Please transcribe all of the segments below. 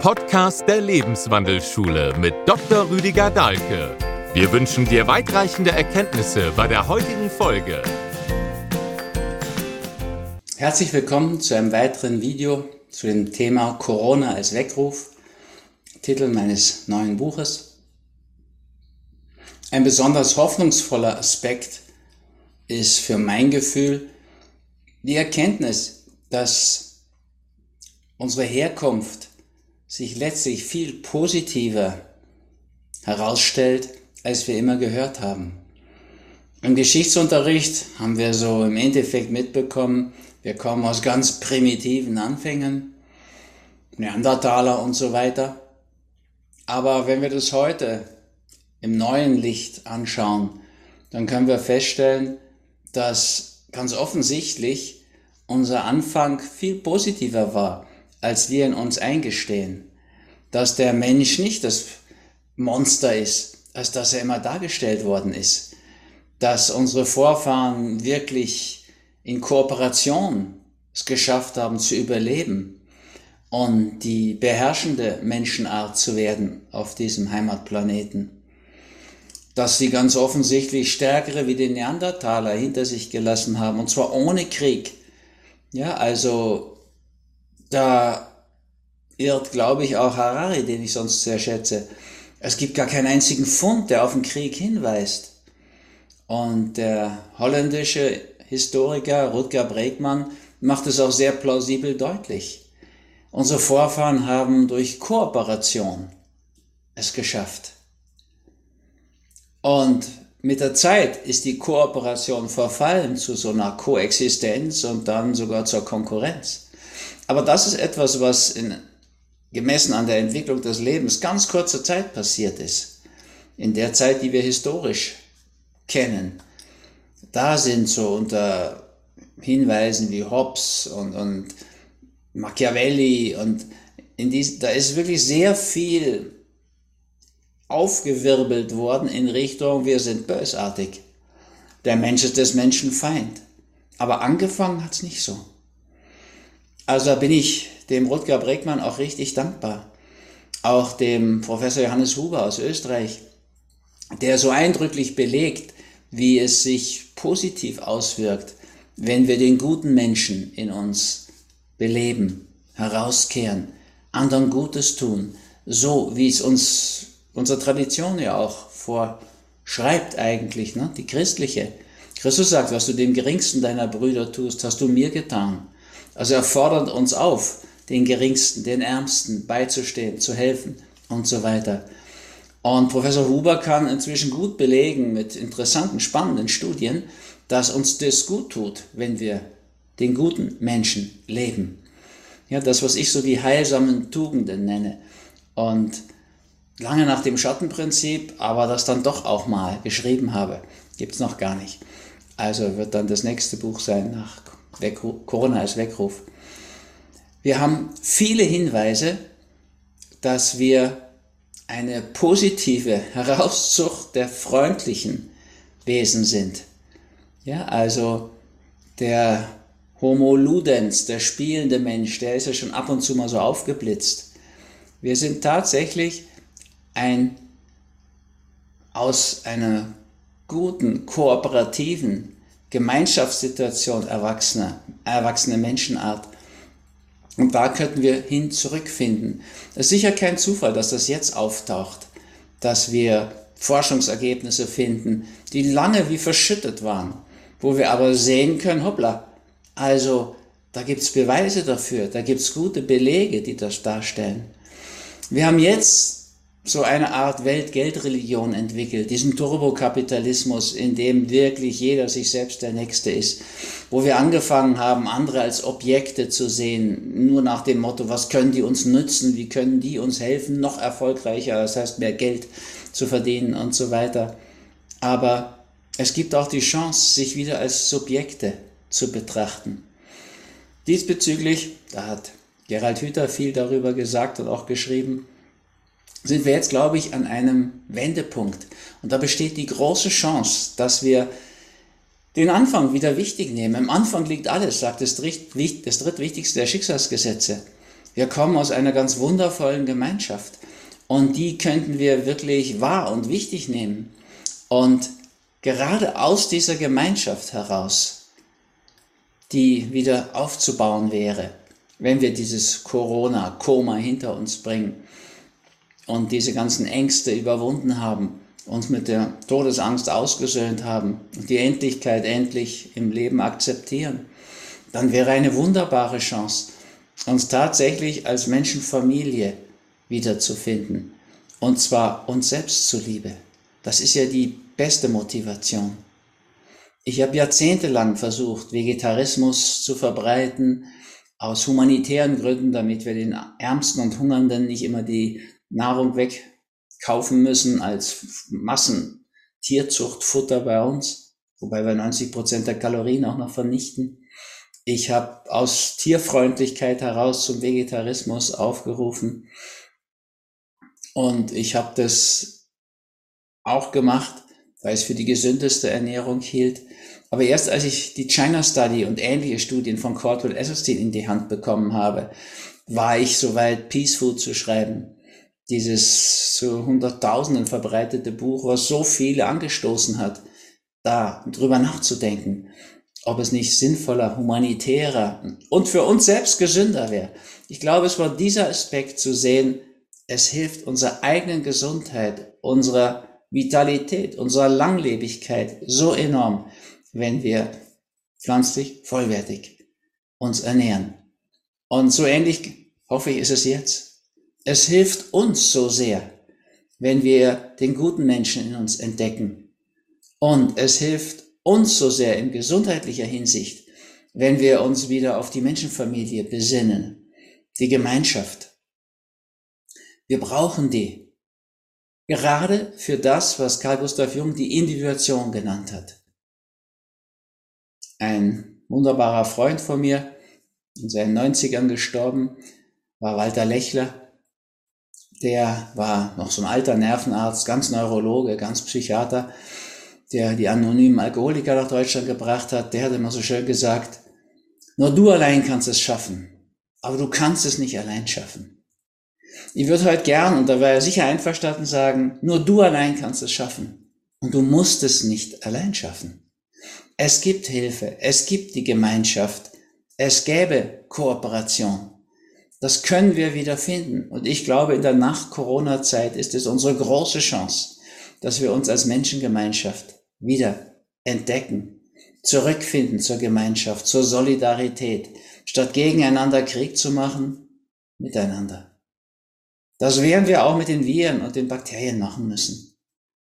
Podcast der Lebenswandelschule mit Dr. Rüdiger Dahlke. Wir wünschen dir weitreichende Erkenntnisse bei der heutigen Folge. Herzlich willkommen zu einem weiteren Video zu dem Thema Corona als Weckruf, Titel meines neuen Buches. Ein besonders hoffnungsvoller Aspekt ist für mein Gefühl die Erkenntnis, dass unsere Herkunft sich letztlich viel positiver herausstellt, als wir immer gehört haben. Im Geschichtsunterricht haben wir so im Endeffekt mitbekommen, wir kommen aus ganz primitiven Anfängen, Neandertaler und so weiter. Aber wenn wir das heute im neuen Licht anschauen, dann können wir feststellen, dass ganz offensichtlich unser Anfang viel positiver war als wir in uns eingestehen, dass der Mensch nicht das Monster ist, als dass er immer dargestellt worden ist, dass unsere Vorfahren wirklich in Kooperation es geschafft haben zu überleben und die beherrschende Menschenart zu werden auf diesem Heimatplaneten. Dass sie ganz offensichtlich stärkere wie die Neandertaler hinter sich gelassen haben, und zwar ohne Krieg. Ja, also da irrt, glaube ich, auch Harari, den ich sonst sehr schätze. Es gibt gar keinen einzigen Fund, der auf den Krieg hinweist. Und der holländische Historiker Rutger Bregmann macht es auch sehr plausibel deutlich. Unsere Vorfahren haben durch Kooperation es geschafft. Und mit der Zeit ist die Kooperation verfallen zu so einer Koexistenz und dann sogar zur Konkurrenz. Aber das ist etwas, was in, gemessen an der Entwicklung des Lebens ganz kurzer Zeit passiert ist. In der Zeit, die wir historisch kennen. Da sind so unter Hinweisen wie Hobbes und, und Machiavelli und in dies, da ist wirklich sehr viel aufgewirbelt worden in Richtung, wir sind bösartig. Der Mensch ist des Menschen Feind. Aber angefangen hat es nicht so. Also da bin ich dem Rutger Bregmann auch richtig dankbar. Auch dem Professor Johannes Huber aus Österreich, der so eindrücklich belegt, wie es sich positiv auswirkt, wenn wir den guten Menschen in uns beleben, herauskehren, anderen Gutes tun, so wie es uns unsere Tradition ja auch vorschreibt eigentlich, ne? die christliche. Christus sagt, was du dem geringsten deiner Brüder tust, hast du mir getan. Also er fordert uns auf, den Geringsten, den Ärmsten beizustehen, zu helfen und so weiter. Und Professor Huber kann inzwischen gut belegen mit interessanten, spannenden Studien, dass uns das gut tut, wenn wir den guten Menschen leben. Ja, das, was ich so die heilsamen Tugenden nenne. Und lange nach dem Schattenprinzip, aber das dann doch auch mal geschrieben habe, gibt es noch gar nicht. Also wird dann das nächste Buch sein nach Corona als Weckruf. Wir haben viele Hinweise, dass wir eine positive Herauszucht der freundlichen Wesen sind. Ja, also der Homo ludens, der spielende Mensch, der ist ja schon ab und zu mal so aufgeblitzt. Wir sind tatsächlich ein aus einer guten, kooperativen Gemeinschaftssituation erwachsener, erwachsene Menschenart. Und da könnten wir hin zurückfinden. Es ist sicher kein Zufall, dass das jetzt auftaucht, dass wir Forschungsergebnisse finden, die lange wie verschüttet waren, wo wir aber sehen können, hoppla, also da gibt es Beweise dafür, da gibt es gute Belege, die das darstellen. Wir haben jetzt so eine Art Weltgeldreligion entwickelt, diesen Turbokapitalismus, in dem wirklich jeder sich selbst der Nächste ist, wo wir angefangen haben, andere als Objekte zu sehen, nur nach dem Motto, was können die uns nützen, wie können die uns helfen, noch erfolgreicher, das heißt mehr Geld zu verdienen und so weiter. Aber es gibt auch die Chance, sich wieder als Subjekte zu betrachten. Diesbezüglich, da hat Gerald Hüther viel darüber gesagt und auch geschrieben, sind wir jetzt, glaube ich, an einem Wendepunkt. Und da besteht die große Chance, dass wir den Anfang wieder wichtig nehmen. Im Anfang liegt alles, sagt das, drittwichtigste der Schicksalsgesetze. Wir kommen aus einer ganz wundervollen Gemeinschaft und die könnten wir wirklich wahr und wichtig nehmen. Und gerade aus dieser Gemeinschaft heraus, die wieder aufzubauen wäre, wenn wir dieses Corona-Koma hinter uns bringen und diese ganzen Ängste überwunden haben, uns mit der Todesangst ausgesöhnt haben und die Endlichkeit endlich im Leben akzeptieren, dann wäre eine wunderbare Chance, uns tatsächlich als Menschenfamilie wiederzufinden. Und zwar uns selbst zuliebe. Das ist ja die beste Motivation. Ich habe jahrzehntelang versucht, Vegetarismus zu verbreiten, aus humanitären Gründen, damit wir den Ärmsten und Hungernden nicht immer die Nahrung wegkaufen müssen als Massentierzuchtfutter bei uns, wobei wir 90 Prozent der Kalorien auch noch vernichten. Ich habe aus Tierfreundlichkeit heraus zum Vegetarismus aufgerufen und ich habe das auch gemacht, weil es für die gesündeste Ernährung hielt. Aber erst als ich die China Study und ähnliche Studien von Caldwell Esselstyn in die Hand bekommen habe, war ich soweit, Peace Food zu schreiben. Dieses zu Hunderttausenden verbreitete Buch, was so viele angestoßen hat, da drüber nachzudenken, ob es nicht sinnvoller, humanitärer und für uns selbst gesünder wäre. Ich glaube, es war dieser Aspekt zu sehen, es hilft unserer eigenen Gesundheit, unserer Vitalität, unserer Langlebigkeit so enorm, wenn wir pflanzlich vollwertig uns ernähren. Und so ähnlich hoffe ich ist es jetzt. Es hilft uns so sehr, wenn wir den guten Menschen in uns entdecken. Und es hilft uns so sehr in gesundheitlicher Hinsicht, wenn wir uns wieder auf die Menschenfamilie besinnen, die Gemeinschaft. Wir brauchen die. Gerade für das, was Carl Gustav Jung die Individuation genannt hat. Ein wunderbarer Freund von mir, in seinen 90ern gestorben, war Walter Lechler. Der war noch so ein alter Nervenarzt, ganz Neurologe, ganz Psychiater, der die anonymen Alkoholiker nach Deutschland gebracht hat. Der hat immer so schön gesagt, nur du allein kannst es schaffen, aber du kannst es nicht allein schaffen. Ich würde heute gern, und da wäre er sicher einverstanden, sagen, nur du allein kannst es schaffen. Und du musst es nicht allein schaffen. Es gibt Hilfe, es gibt die Gemeinschaft, es gäbe Kooperation. Das können wir wieder finden. Und ich glaube, in der Nach-Corona-Zeit ist es unsere große Chance, dass wir uns als Menschengemeinschaft wieder entdecken, zurückfinden zur Gemeinschaft, zur Solidarität, statt gegeneinander Krieg zu machen, miteinander. Das werden wir auch mit den Viren und den Bakterien machen müssen.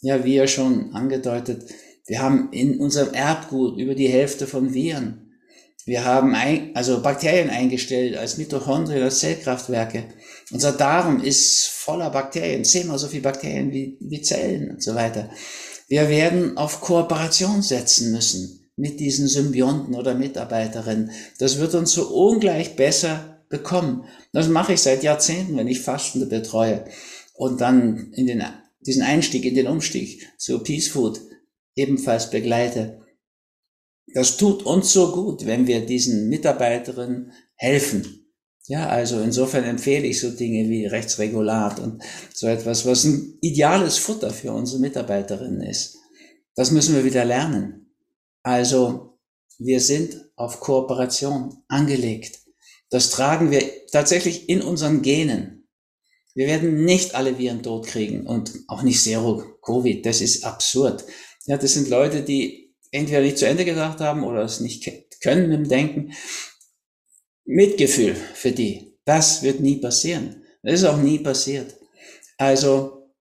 Ja, wie ja schon angedeutet, wir haben in unserem Erbgut über die Hälfte von Viren. Wir haben ein, also Bakterien eingestellt als Mitochondrien, als Zellkraftwerke. Unser Darm ist voller Bakterien, zehnmal so viele Bakterien wie, wie Zellen und so weiter. Wir werden auf Kooperation setzen müssen mit diesen Symbionten oder Mitarbeiterinnen. Das wird uns so ungleich besser bekommen. Das mache ich seit Jahrzehnten, wenn ich Fastende betreue und dann in den, diesen Einstieg in den Umstieg zu Peace Food ebenfalls begleite. Das tut uns so gut, wenn wir diesen Mitarbeiterinnen helfen. Ja, also insofern empfehle ich so Dinge wie Rechtsregulat und so etwas, was ein ideales Futter für unsere Mitarbeiterinnen ist. Das müssen wir wieder lernen. Also wir sind auf Kooperation angelegt. Das tragen wir tatsächlich in unseren Genen. Wir werden nicht alle Viren tot kriegen und auch nicht Zero-Covid. Das ist absurd. Ja, das sind Leute, die entweder nicht zu Ende gedacht haben oder es nicht können im Denken. Mitgefühl für die. Das wird nie passieren. Das ist auch nie passiert. Also,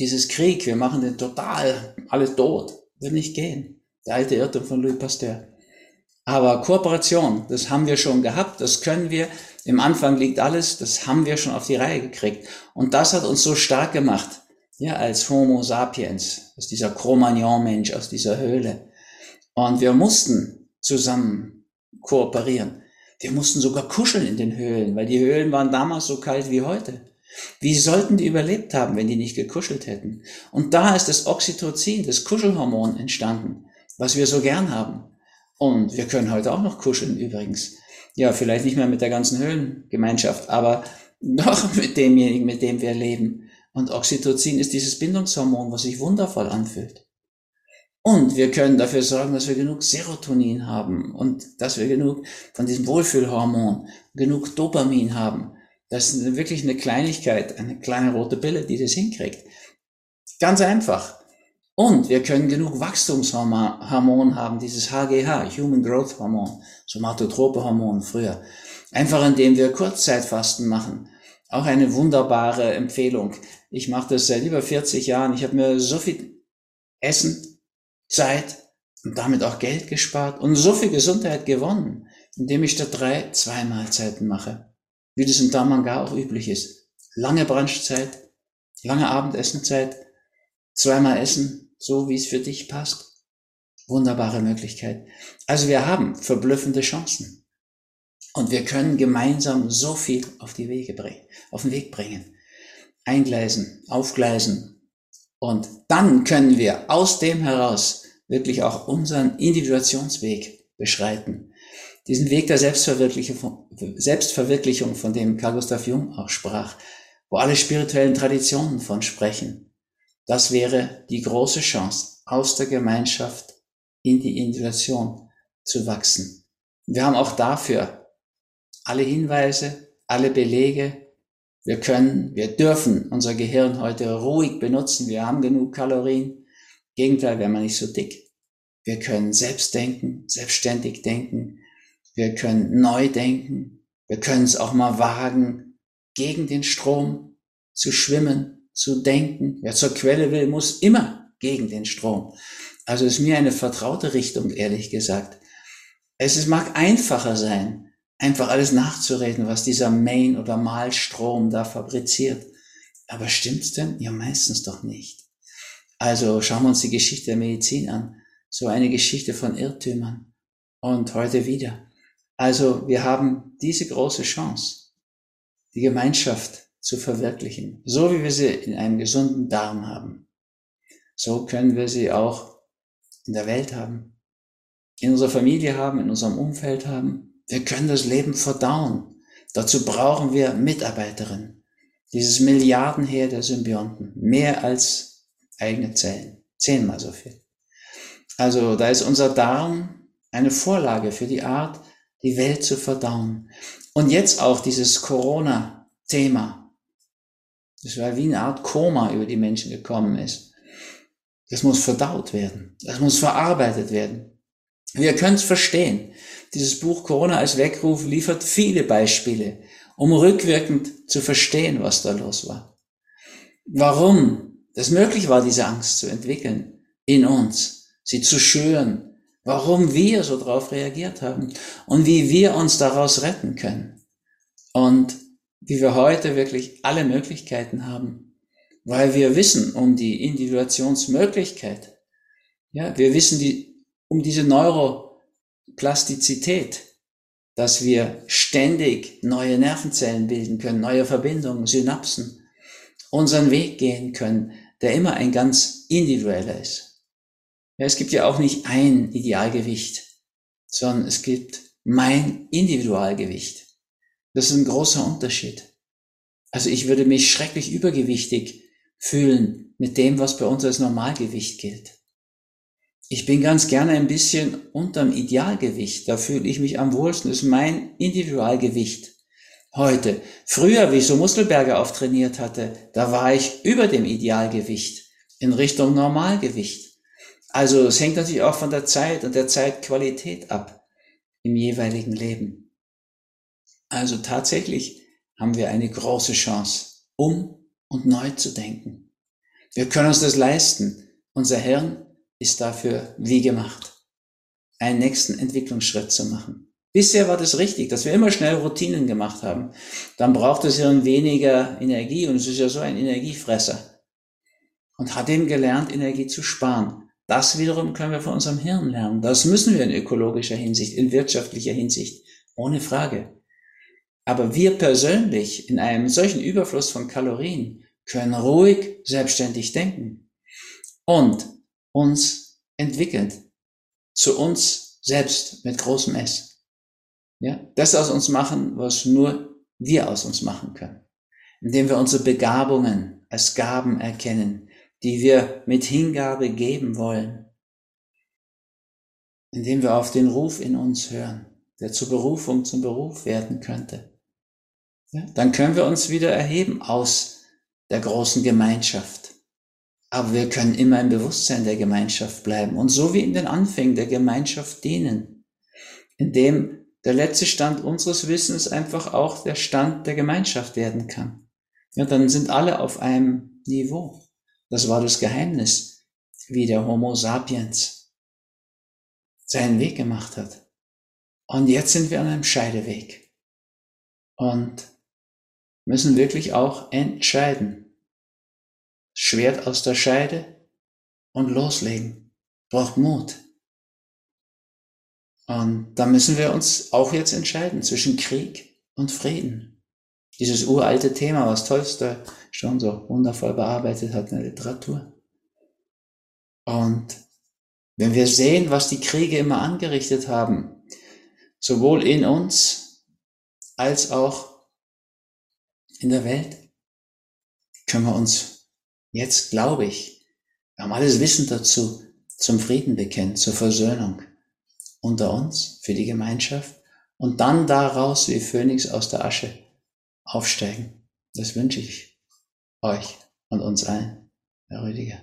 dieses Krieg, wir machen den total alles tot, wird nicht gehen. Der alte Irrtum von Louis Pasteur. Aber Kooperation, das haben wir schon gehabt, das können wir. Im Anfang liegt alles, das haben wir schon auf die Reihe gekriegt. Und das hat uns so stark gemacht, ja, als Homo sapiens, aus dieser Cro-Magnon-Mensch, aus dieser Höhle. Und wir mussten zusammen kooperieren. Wir mussten sogar kuscheln in den Höhlen, weil die Höhlen waren damals so kalt wie heute. Wie sollten die überlebt haben, wenn die nicht gekuschelt hätten? Und da ist das Oxytocin, das Kuschelhormon entstanden, was wir so gern haben. Und wir können heute auch noch kuscheln übrigens. ja, vielleicht nicht mehr mit der ganzen Höhlengemeinschaft, aber doch mit demjenigen, mit dem wir leben. Und Oxytocin ist dieses Bindungshormon, was sich wundervoll anfühlt. Und wir können dafür sorgen, dass wir genug Serotonin haben und dass wir genug von diesem Wohlfühlhormon, genug Dopamin haben. Das ist wirklich eine Kleinigkeit, eine kleine rote Pille, die das hinkriegt. Ganz einfach. Und wir können genug Wachstumshormon haben, dieses HGH, Human Growth Hormon, somatotrope Hormon früher. Einfach indem wir Kurzzeitfasten machen. Auch eine wunderbare Empfehlung. Ich mache das seit über 40 Jahren. Ich habe mir so viel Essen, Zeit und damit auch Geld gespart und so viel Gesundheit gewonnen, indem ich da drei, zwei Mahlzeiten mache. Wie das in Damanga auch üblich ist. Lange Brunchzeit, lange Abendessenzeit, zweimal essen, so wie es für dich passt. Wunderbare Möglichkeit. Also wir haben verblüffende Chancen. Und wir können gemeinsam so viel auf die Wege bringen, auf den Weg bringen. Eingleisen, aufgleisen. Und dann können wir aus dem heraus wirklich auch unseren Individuationsweg beschreiten. Diesen Weg der Selbstverwirklichung, Selbstverwirklichung, von dem Carl Gustav Jung auch sprach, wo alle spirituellen Traditionen von sprechen. Das wäre die große Chance, aus der Gemeinschaft in die Individuation zu wachsen. Wir haben auch dafür alle Hinweise, alle Belege. Wir können, wir dürfen unser Gehirn heute ruhig benutzen. Wir haben genug Kalorien. Gegenteil, wäre man nicht so dick. Wir können selbst denken, selbstständig denken. Wir können neu denken. Wir können es auch mal wagen, gegen den Strom zu schwimmen, zu denken. Wer zur Quelle will, muss immer gegen den Strom. Also ist mir eine vertraute Richtung, ehrlich gesagt. Es mag einfacher sein, einfach alles nachzureden, was dieser Main- oder Malstrom da fabriziert. Aber stimmt's denn? Ja, meistens doch nicht. Also schauen wir uns die Geschichte der Medizin an. So eine Geschichte von Irrtümern. Und heute wieder. Also wir haben diese große Chance, die Gemeinschaft zu verwirklichen. So wie wir sie in einem gesunden Darm haben. So können wir sie auch in der Welt haben, in unserer Familie haben, in unserem Umfeld haben. Wir können das Leben verdauen. Dazu brauchen wir Mitarbeiterinnen. Dieses Milliardenheer der Symbionten. Mehr als eigene Zellen. Zehnmal so viel. Also da ist unser Darm eine Vorlage für die Art, die Welt zu verdauen. Und jetzt auch dieses Corona-Thema. Das war wie eine Art Koma über die Menschen gekommen ist. Das muss verdaut werden. Das muss verarbeitet werden. Wir können es verstehen. Dieses Buch Corona als Weckruf liefert viele Beispiele, um rückwirkend zu verstehen, was da los war. Warum es möglich war, diese Angst zu entwickeln in uns, sie zu schüren, warum wir so darauf reagiert haben und wie wir uns daraus retten können. Und wie wir heute wirklich alle Möglichkeiten haben, weil wir wissen um die Individuationsmöglichkeit. Ja, wir wissen die, um diese Neuroplastizität, dass wir ständig neue Nervenzellen bilden können, neue Verbindungen, Synapsen, unseren Weg gehen können, der immer ein ganz individueller ist. Ja, es gibt ja auch nicht ein Idealgewicht, sondern es gibt mein Individualgewicht. Das ist ein großer Unterschied. Also ich würde mich schrecklich übergewichtig fühlen mit dem, was bei uns als Normalgewicht gilt. Ich bin ganz gerne ein bisschen unterm Idealgewicht. Da fühle ich mich am wohlsten. Das ist mein Individualgewicht heute. Früher, wie ich so Muskelberge auftrainiert hatte, da war ich über dem Idealgewicht in Richtung Normalgewicht. Also es hängt natürlich auch von der Zeit und der Zeitqualität ab im jeweiligen Leben. Also tatsächlich haben wir eine große Chance, um und neu zu denken. Wir können uns das leisten. Unser Hirn ist dafür wie gemacht, einen nächsten Entwicklungsschritt zu machen. Bisher war das richtig, dass wir immer schnell Routinen gemacht haben. Dann braucht das Hirn weniger Energie und es ist ja so ein Energiefresser. Und hat eben gelernt, Energie zu sparen. Das wiederum können wir von unserem Hirn lernen. Das müssen wir in ökologischer Hinsicht, in wirtschaftlicher Hinsicht, ohne Frage. Aber wir persönlich in einem solchen Überfluss von Kalorien können ruhig selbstständig denken und uns entwickeln zu uns selbst mit großem S. Ja, das aus uns machen, was nur wir aus uns machen können. Indem wir unsere Begabungen als Gaben erkennen, die wir mit Hingabe geben wollen. Indem wir auf den Ruf in uns hören, der zur Berufung zum Beruf werden könnte. Ja, dann können wir uns wieder erheben aus der großen Gemeinschaft. Aber wir können immer im Bewusstsein der Gemeinschaft bleiben und so wie in den Anfängen der Gemeinschaft dienen, indem der letzte Stand unseres Wissens einfach auch der Stand der Gemeinschaft werden kann. Ja, dann sind alle auf einem Niveau. Das war das Geheimnis, wie der Homo sapiens seinen Weg gemacht hat. Und jetzt sind wir an einem Scheideweg und müssen wirklich auch entscheiden. Schwert aus der Scheide und loslegen. Braucht Mut. Und da müssen wir uns auch jetzt entscheiden zwischen Krieg und Frieden. Dieses uralte Thema, was Tolstoi schon so wundervoll bearbeitet hat in der Literatur. Und wenn wir sehen, was die Kriege immer angerichtet haben, sowohl in uns als auch in der Welt, können wir uns jetzt, glaube ich, wir haben alles Wissen dazu, zum Frieden bekennen, zur Versöhnung unter uns, für die Gemeinschaft und dann daraus wie Phönix aus der Asche aufsteigen. Das wünsche ich euch und uns allen, Herr Rüdiger.